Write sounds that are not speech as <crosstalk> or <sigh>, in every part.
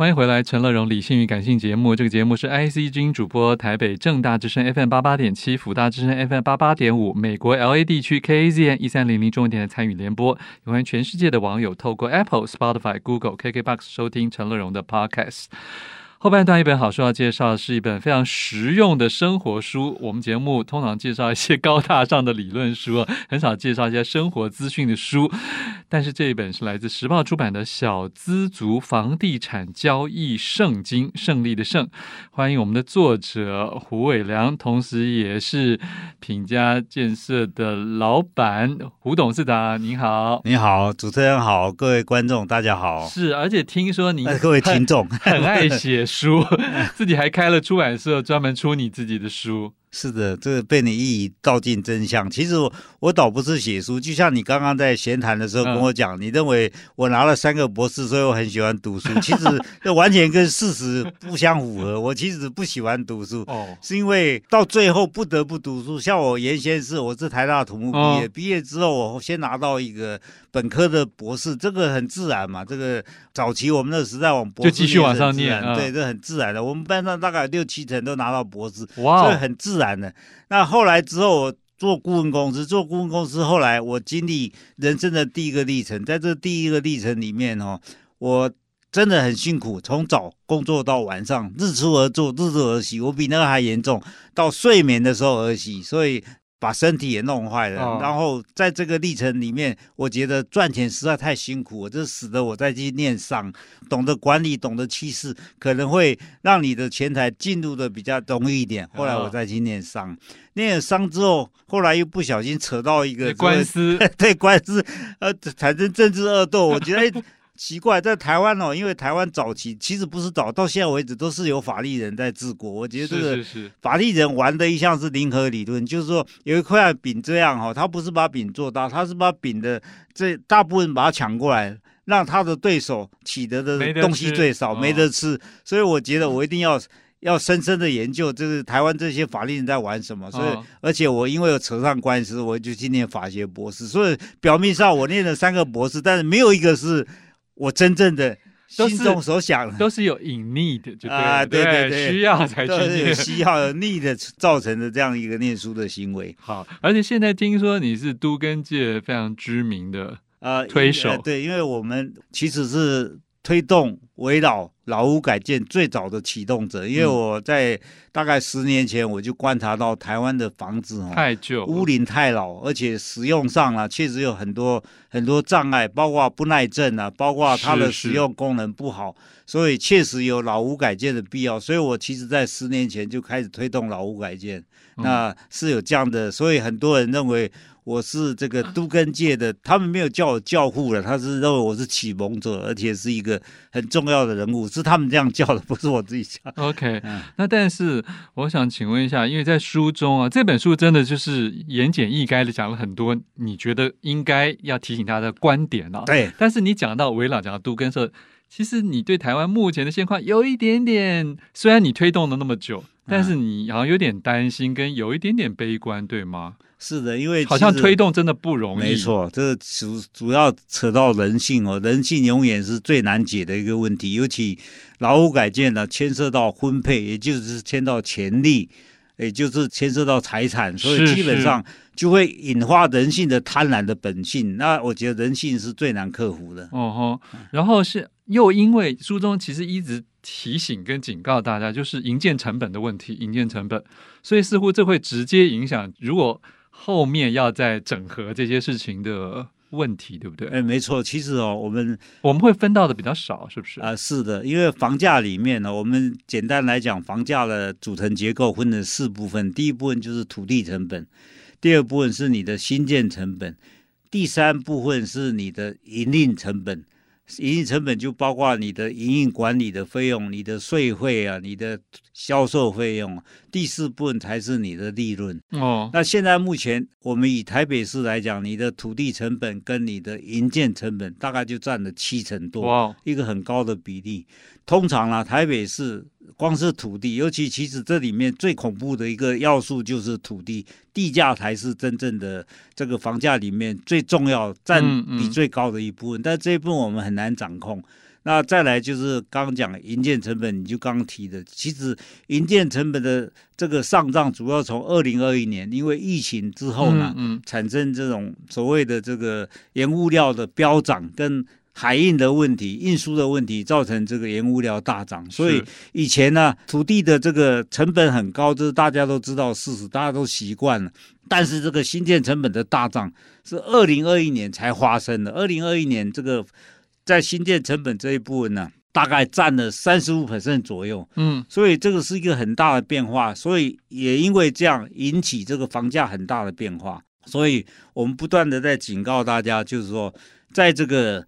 欢迎回来，陈乐融理性与感性节目。这个节目是 IC 之主播，台北正大之声 FM 八八点七，辅大之声 FM 八八点五，美国 LA 地区 KAZN 一三零零中文电台参与联播。欢迎全世界的网友透过 Apple、Spotify、Google、KKBox 收听陈乐融的 Podcast。后半段一本好书要介绍的是一本非常实用的生活书。我们节目通常介绍一些高大上的理论书，<laughs> 很少介绍一些生活资讯的书。但是这一本是来自时报出版的《小资族房地产交易圣经》，胜利的胜。欢迎我们的作者胡伟良，同时也是品家建设的老板胡董事长。您好，你好，主持人好，各位观众大家好。是，而且听说你各位听众很爱写。书，<laughs> 自己还开了出版社，专门出你自己的书。是的，这个被你一语道尽真相。其实我我倒不是写书，就像你刚刚在闲谈的时候跟我讲，嗯、你认为我拿了三个博士，所以我很喜欢读书。其实这完全跟事实不相符合。我其实不喜欢读书，哦，是因为到最后不得不读书。像我原先是我是台大土木毕业，哦、毕业之后我先拿到一个本科的博士，这个很自然嘛。这个早期我们那个时代往博士就继续往上念，嗯、对，这很自然的。我们班上大概六七成都拿到博士，哇，所以很自然然的。那后来之后，我做顾问公司，做顾问公司，后来我经历人生的第一个历程，在这第一个历程里面哦，我真的很辛苦，从早工作到晚上，日出而作，日落而息，我比那个还严重，到睡眠的时候而息，所以。把身体也弄坏了，哦、然后在这个历程里面，我觉得赚钱实在太辛苦，这使得我再去念商，懂得管理，懂得趋势，可能会让你的钱财进入的比较容易一点。后来我再去念商，哦、念了商之后，后来又不小心扯到一个官司，<laughs> 对官司，呃，产生政治恶斗，我觉得。奇怪，在台湾哦，因为台湾早期其实不是早，到现在为止都是有法利人在治国。我觉得这个法利人玩的一项是零和理论，就是说有一块饼这样哈，他不是把饼做大，他是把饼的这大部分把它抢过来，让他的对手取得的东西最少，没得吃。所以我觉得我一定要要深深的研究，就是台湾这些法律人在玩什么。所以，而且我因为有扯上官司，我就去念法学博士。所以表面上我念了三个博士，但是没有一个是。我真正的心中所想的。都，都是有 in need 就对啊，对对？对，需要才去念，需要有 need 造成的这样一个念书的行为。好，而且现在听说你是都根界非常知名的呃推手，呃，对，因为我们其实是推动围绕。老屋改建最早的启动者，因为我在大概十年前我就观察到台湾的房子哦，太旧，屋龄太老，而且使用上啊确实有很多很多障碍，包括不耐震啊，包括它的使用功能不好，是是，所以确实有老屋改建的必要。所以我其实在十年前就开始推动老屋改建，嗯、那是有这样的，所以很多人认为。我是这个都根界的，他们没有叫我教父了，他是认为我是启蒙者，而且是一个很重要的人物，是他们这样叫的，不是我自己叫。OK，<laughs> 嗯、那但是我想请问一下，因为在书中啊，这本书真的就是言简意赅的讲了很多你觉得应该要提醒他的观点啊。对，但是你讲到危老，讲到都更社，其实你对台湾目前的现况有一点点，虽然你推动了那么久，但是你好像有点担心，跟有一点点悲观，对吗？是的，因为好像推动真的不容易。没错，这主主要扯到人性哦，人性永远是最难解的一个问题。尤其劳务改建呢，牵涉到分配，也就是牵到权利，也就是牵涉到财产，所以基本上就会引发人性的贪婪的本性。那我觉得人性是最难克服的。哦吼，然后是又因为书中其实一直提醒跟警告大家，就是营建成本的问题，营建成本，所以似乎这会直接影响如果。后面要再整合这些事情的问题，对不对？哎，没错。其实哦，我们我们会分到的比较少，是不是？啊，是的。因为房价里面呢，我们简单来讲，房价的组成结构分成四部分。第一部分就是土地成本，第二部分是你的新建成本，第三部分是你的营运成本。营运成本就包括你的营运管理的费用、你的税费啊、你的销售费用。第四部分才是你的利润。哦，那现在目前我们以台北市来讲，你的土地成本跟你的营建成本大概就占了七成多，一个很高的比例。通常啊，台北市光是土地，尤其其实这里面最恐怖的一个要素就是土地，地价才是真正的这个房价里面最重要、占比最高的一部分。嗯嗯，但这一部分我们很难掌控。那再来就是刚刚讲营建成本，你就刚刚提的，其实营建成本的这个上涨主要从二零二一年，因为疫情之后呢，嗯嗯产生这种所谓的这个原物料的飙涨跟。海运的问题、运输的问题，造成这个原物料大涨。所以以前呢，土地的这个成本很高，这是大家都知道事实，大家都习惯了。但是这个新建成本的大涨是二零二一年才发生的。二零二一年这个在新建成本这一部分呢，大概占了三十五 percent 左右。嗯，所以这个是一个很大的变化。所以也因为这样引起这个房价很大的变化。所以我们不断的在警告大家，就是说，在这个。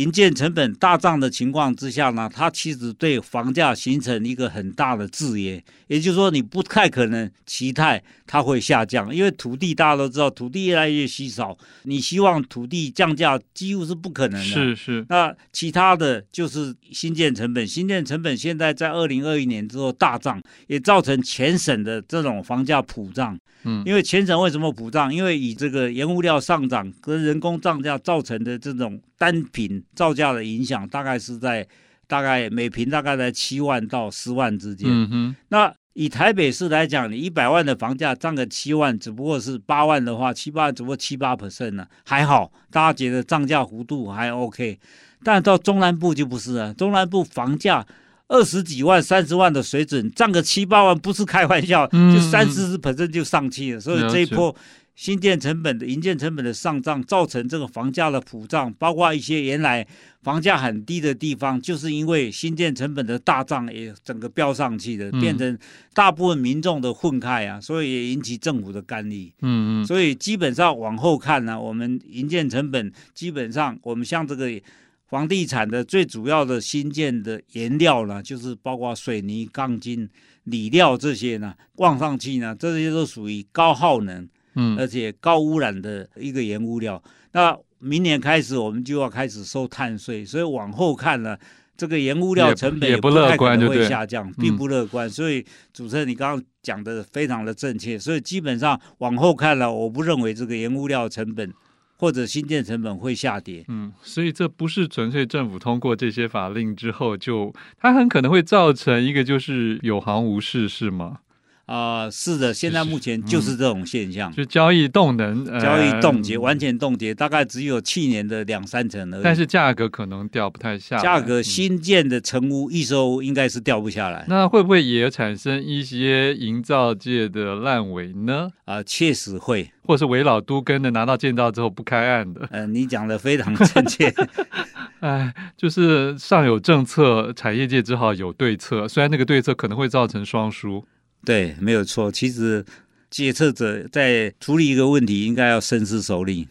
营建成本大涨的情况之下呢，它其实对房价形成一个很大的制约，也就是说，你不太可能期待它会下降，因为土地大家都知道，土地越来越稀少，你希望土地降价几乎是不可能的。是是。那其他的就是新建成本，新建成本现在在二零二一年之后大涨，也造成全省的这种房价普涨。嗯，因为全省为什么普涨？因为以这个原物料上涨跟人工涨价造成的这种单品。造价的影响大概是在大概每平大概在七万到十万之间。嗯哼。那以台北市来讲，你一百万的房价涨个七万，只不过是八万的话，七八只不过七八 percent 呢，还好，大家觉得涨价幅度还 OK。但到中南部就不是了，中南部房价二十几万、三十万的水准，涨个七八万不是开玩笑，就三四十 percent 就上去了。嗯、所以这一波。新建成本的营建成本的上涨，造成这个房价的普涨，包括一些原来房价很低的地方，就是因为新建成本的大涨，也整个飙上去的，变成大部分民众的愤慨啊，所以也引起政府的干预。嗯嗯，所以基本上往后看呢，我们营建成本基本上，我们像这个房地产的最主要的新建的原料呢，就是包括水泥、钢筋、锂料这些呢，望上去呢，这些都属于高耗能。嗯，而且高污染的一个原物料，那明年开始我们就要开始收碳税，所以往后看呢，这个原物料成本也不太可能会下降，并不乐观。所以主持人你刚刚讲的非常的正确，所以基本上往后看了，我不认为这个原物料成本或者新建成本会下跌。嗯，所以这不是纯粹政府通过这些法令之后就，它很可能会造成一个就是有行无市，是吗？啊、呃，是的，现在目前就是这种现象，就交易动能，呃、交易冻结，完全冻结，大概只有去年的两三成而已。但是价格可能掉不太下来。价格新建的成屋预售屋应该是掉不下来。那会不会也产生一些营造界的烂尾呢？啊、呃，确实会，或是围老都跟的拿到建造之后不开案的。嗯、呃，你讲的非常正确。<laughs> 哎，就是上有政策，产业界只好有对策。虽然那个对策可能会造成双输。对，没有错。其实决策者在处理一个问题，应该要深思熟虑。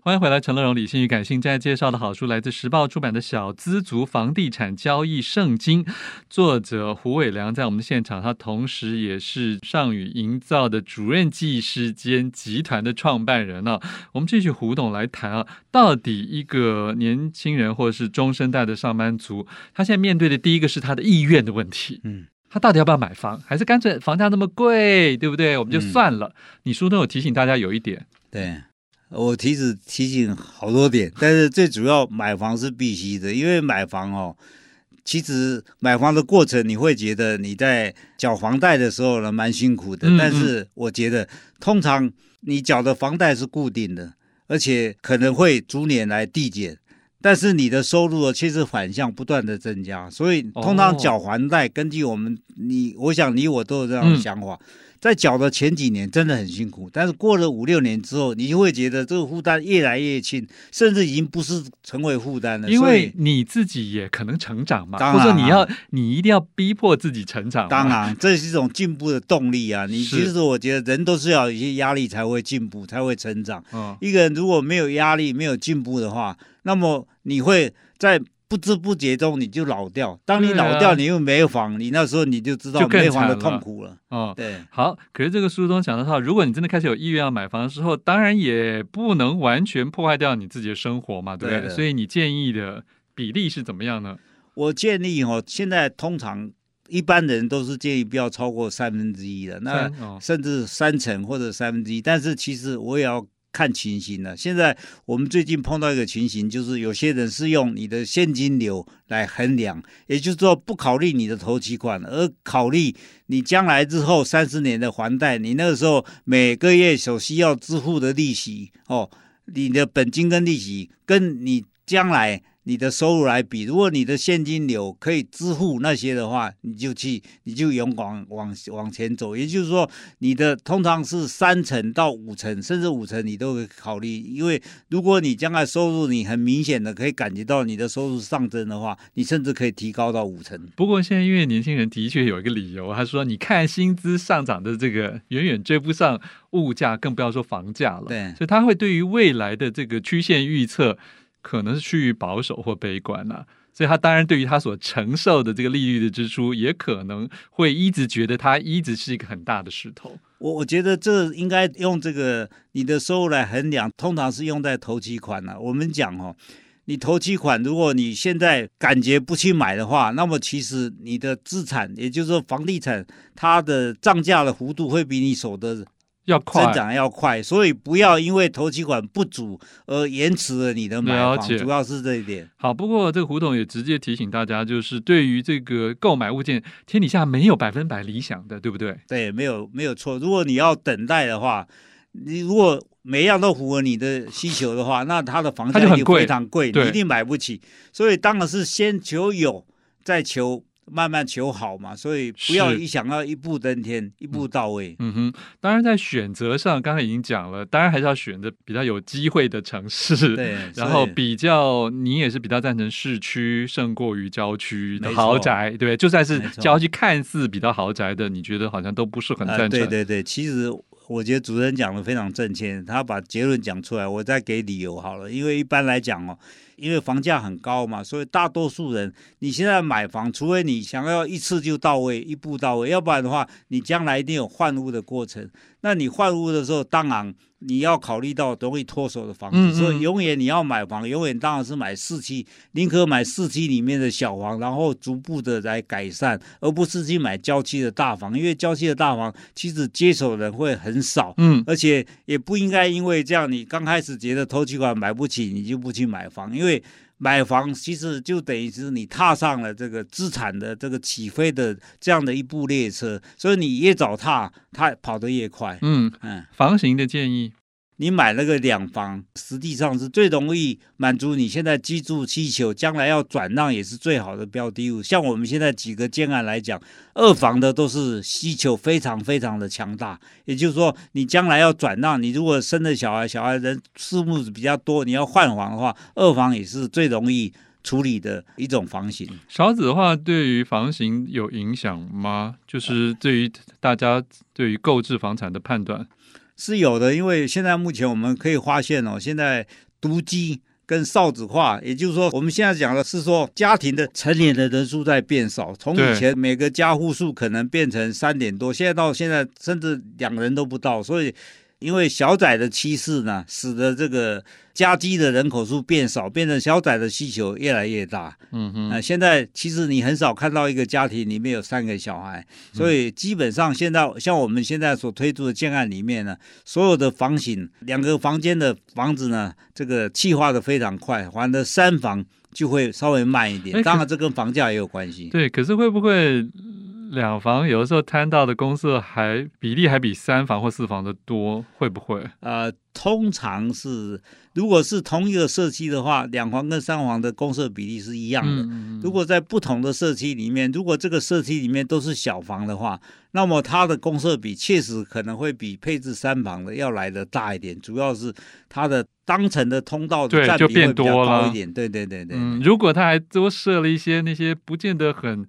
欢迎回来，陈乐荣理性与感性。现在介绍的好书来自时报出版的《小资族房地产交易圣经》，作者胡伟良在我们的现场，他同时也是上宇营造的主任技师兼集团的创办人啊。我们继续胡董来谈啊，到底一个年轻人或者是中生代的上班族，他现在面对的第一个是他的意愿的问题。嗯。他到底要不要买房？还是干脆房价那么贵，对不对？我们就算了。嗯、你书中有提醒大家有一点，对我提示提醒好多点，但是最主要买房是必须的，因为买房哦，其实买房的过程你会觉得你在缴房贷的时候呢蛮辛苦的，嗯嗯，但是我觉得通常你缴的房贷是固定的，而且可能会逐年来递减。但是你的收入却是反向不断的增加，所以通常缴还贷，根据我们你，我想你我都有这样的想法，在缴的前几年真的很辛苦，但是过了五六年之后，你就会觉得这个负担越来越轻，甚至已经不是成为负担了。因为你自己也可能成长嘛，或者你要你一定要逼迫自己成长。当然，这是一种进步的动力啊！你其实我觉得人都是要有一些压力才会进步，才会成长。嗯一个人如果没有压力，没有进步的话，那么你会在不知不觉中你就老掉。当你老掉，你又没房，你那时候你就知道没房的痛苦了。哦，对。好，可是这个书中讲的话，如果你真的开始有意愿要买房的时候，当然也不能完全破坏掉你自己的生活嘛，对不对？对。所以你建议的比例是怎么样呢？我建议哦，现在通常一般人都是建议不要超过三分之一的，那甚至三成或者三分之一。但是其实我也要看情形了。现在我们最近碰到一个情形，就是有些人是用你的现金流来衡量，也就是说不考虑你的头期款，而考虑你将来之后三十年的还贷，你那个时候每个月所需要支付的利息哦，你的本金跟利息跟你将来。你的收入来比，如果你的现金流可以支付那些的话，你就去，你就勇往往往前走。也就是说，你的通常是三成到五成，甚至五成你都可以考虑。因为如果你将来收入你很明显的可以感觉到你的收入上升的话，你甚至可以提高到五成。不过现在因为年轻人的确有一个理由，他说：“你看薪资上涨的这个远远追不上物价，更不要说房价了。”对，所以他会对于未来的这个曲线预测。可能是趋于保守或悲观了，所以他当然对于他所承受的这个利率的支出，也可能会一直觉得他一直是一个很大的石头。我我觉得这应该用这个你的收入来衡量，通常是用在头期款了，我们讲哦，你头期款如果你现在感觉不去买的话，那么其实你的资产，也就是说房地产，它的涨价的幅度会比你所得。要快，增长要快，所以不要因为头期款不足而延迟了你的买房，了，主要是这一点。好，不过这个胡董也直接提醒大家，就是对于这个购买物件，天底下没有百分百理想的，对不对？对，没有没有错。如果你要等待的话，你如果每样都符合你的需求的话，那它的房价就非常贵，你一定买不起。所以当然是先求有，再求。慢慢求好嘛，所以不要一想要一步登天，一步到位。嗯哼，当然在选择上，刚才已经讲了，当然还是要选择比较有机会的城市。<laughs> 对，<laughs> 然后比较你也是比较赞成市区胜过于郊区的豪宅，对，就算是郊区看似比较豪宅的，你觉得好像都不是很赞成。呃，对对对，其实我觉得主持人讲的非常正确，他把结论讲出来，我再给理由好了。因为一般来讲哦。因为房价很高嘛，所以大多数人你现在买房，除非你想要一次就到位，一步到位，要不然的话，你将来一定有换屋的过程。那你换屋的时候，当然你要考虑到容易脱手的房子，嗯嗯，所以永远你要买房，永远当然是买四期，宁可买四期里面的小房，然后逐步的来改善，而不是去买郊区的大房，因为郊区的大房其实接手人会很少，嗯，而且也不应该因为这样，你刚开始觉得投期款买不起，你就不去买房，因为。买房其实就等于是你踏上了这个资产的这个起飞的这样的一部列车，所以你越早踏，它跑得越快。嗯嗯，房型的建议。你买那个两房，实际上是最容易满足你现在居住需求，将来要转让也是最好的标的物。像我们现在几个建案来讲，二房的都是需求非常非常的强大。也就是说，你将来要转让，你如果生的小孩，小孩人数目比较多，你要换房的话，二房也是最容易处理的一种房型。少子的话，对于房型有影响吗？就是对于大家对于购置房产的判断。是有的，因为现在目前我们可以发现哦，现在独居跟少子化，也就是说，我们现在讲的是说，家庭的成年的人数在变少，从以前每个家户数可能变成三点多，现在到现在甚至两人都不到，所以。因为小宅的趋势呢，使得这个家居的人口数变少，变成小宅的需求越来越大。嗯哼，呃，现在其实你很少看到一个家庭里面有三个小孩，所以基本上现在像我们现在所推出的建案里面呢，所有的房型两个房间的房子呢，这个气化的非常快，反正三房就会稍微慢一点。当然，这跟房价也有关系。对，可是会不会？两房有的时候摊到的公设还比例还比三房或四房的多，会不会？呃，通常是，如果是同一个社区的话，两房跟三房的公设比例是一样的。嗯、如果在不同的社区里面，如果这个社区里面都是小房的话，那么它的公设比确实可能会比配置三房的要来的大一点。主要是它的当层的通道的占比会比较高一点。对对对对。嗯，如果他还多设了一些那些不见得很。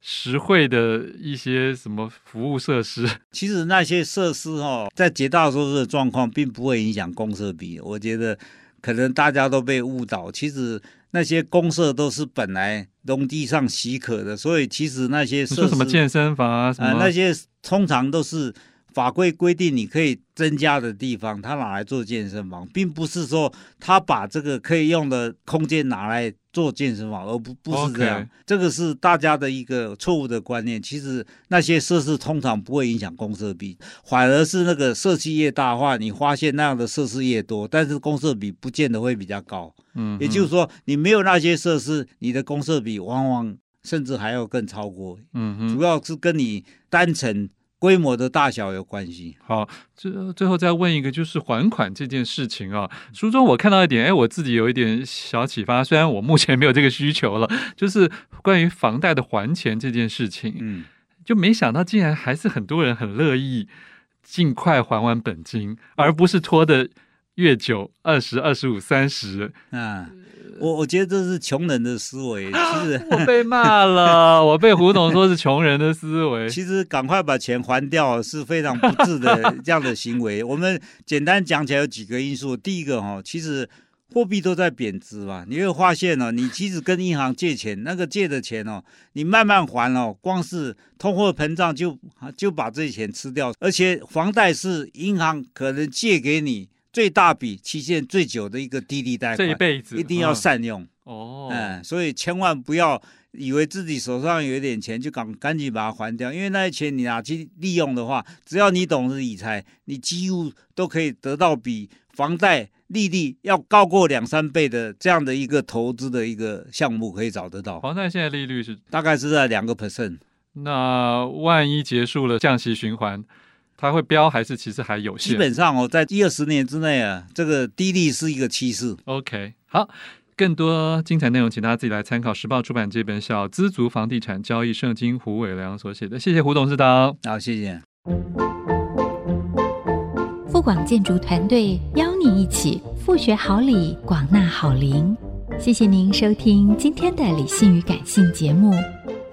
实惠的一些什么服务设施，<laughs> 其实那些设施哦，在绝大多数的状况并不会影响公设比。我觉得可能大家都被误导，其实那些公设都是本来农地上许可的，所以其实那些设施什么健身房啊，那些通常都是法规规定你可以增加的地方，他拿来做健身房，并不是说他把这个可以用的空间拿来做健身房，而不不是这样。这个是大家的一个错误的观念。其实那些设施通常不会影响公设比，反而是那个设计越大化，你发现那样的设施越多，但是公设比不见得会比较高。嗯，也就是说，你没有那些设施，你的公设比往往甚至还要更超过。嗯哼，主要是跟你单层。规模的大小有关系。好，最最后再问一个，就是还款这件事情啊。书中我看到一点，哎，我自己有一点小启发。虽然我目前没有这个需求了，<laughs> 就是关于房贷的还钱这件事情，嗯，就没想到竟然还是很多人很乐意尽快还完本金，而不是拖的越久，二十、二十五、三十，啊。我我觉得这是穷人的思维，其实 <laughs> 我被骂了，我被胡总说是穷人的思维。其实赶快把钱还掉是非常不智的 <laughs> 这样的行为。我们简单讲起来有几个因素，第一个哈，其实货币都在贬值嘛，你会发现哦，你其实跟银行借钱，那个借的钱哦，你慢慢还哦，光是通货膨胀就就把这些钱吃掉，而且房贷是银行可能借给你。最大笔、期限最久的一个低利贷款，这一辈子一定要善用哦。嗯，所以千万不要以为自己手上有一点钱就赶赶紧把它还掉，因为那些钱你拿去利用的话，只要你懂得理财，你几乎都可以得到比房贷利率要高过两三倍的这样的一个投资的一个项目，可以找得到。房贷现在利率是大概是在两个 percent。那万一结束了降息循环？它会飙还是其实还有限？基本上哦，在一二十年之内啊，这个低利是一个趋势。OK，好，更多精彩内容，请大家自己来参考时报出版这本《小资族房地产交易圣经》，胡伟良所写的。谢谢胡董事长。好，谢谢。富广建筑团队邀你一起富学好礼，广纳好邻。谢谢您收听今天的理性与感性节目。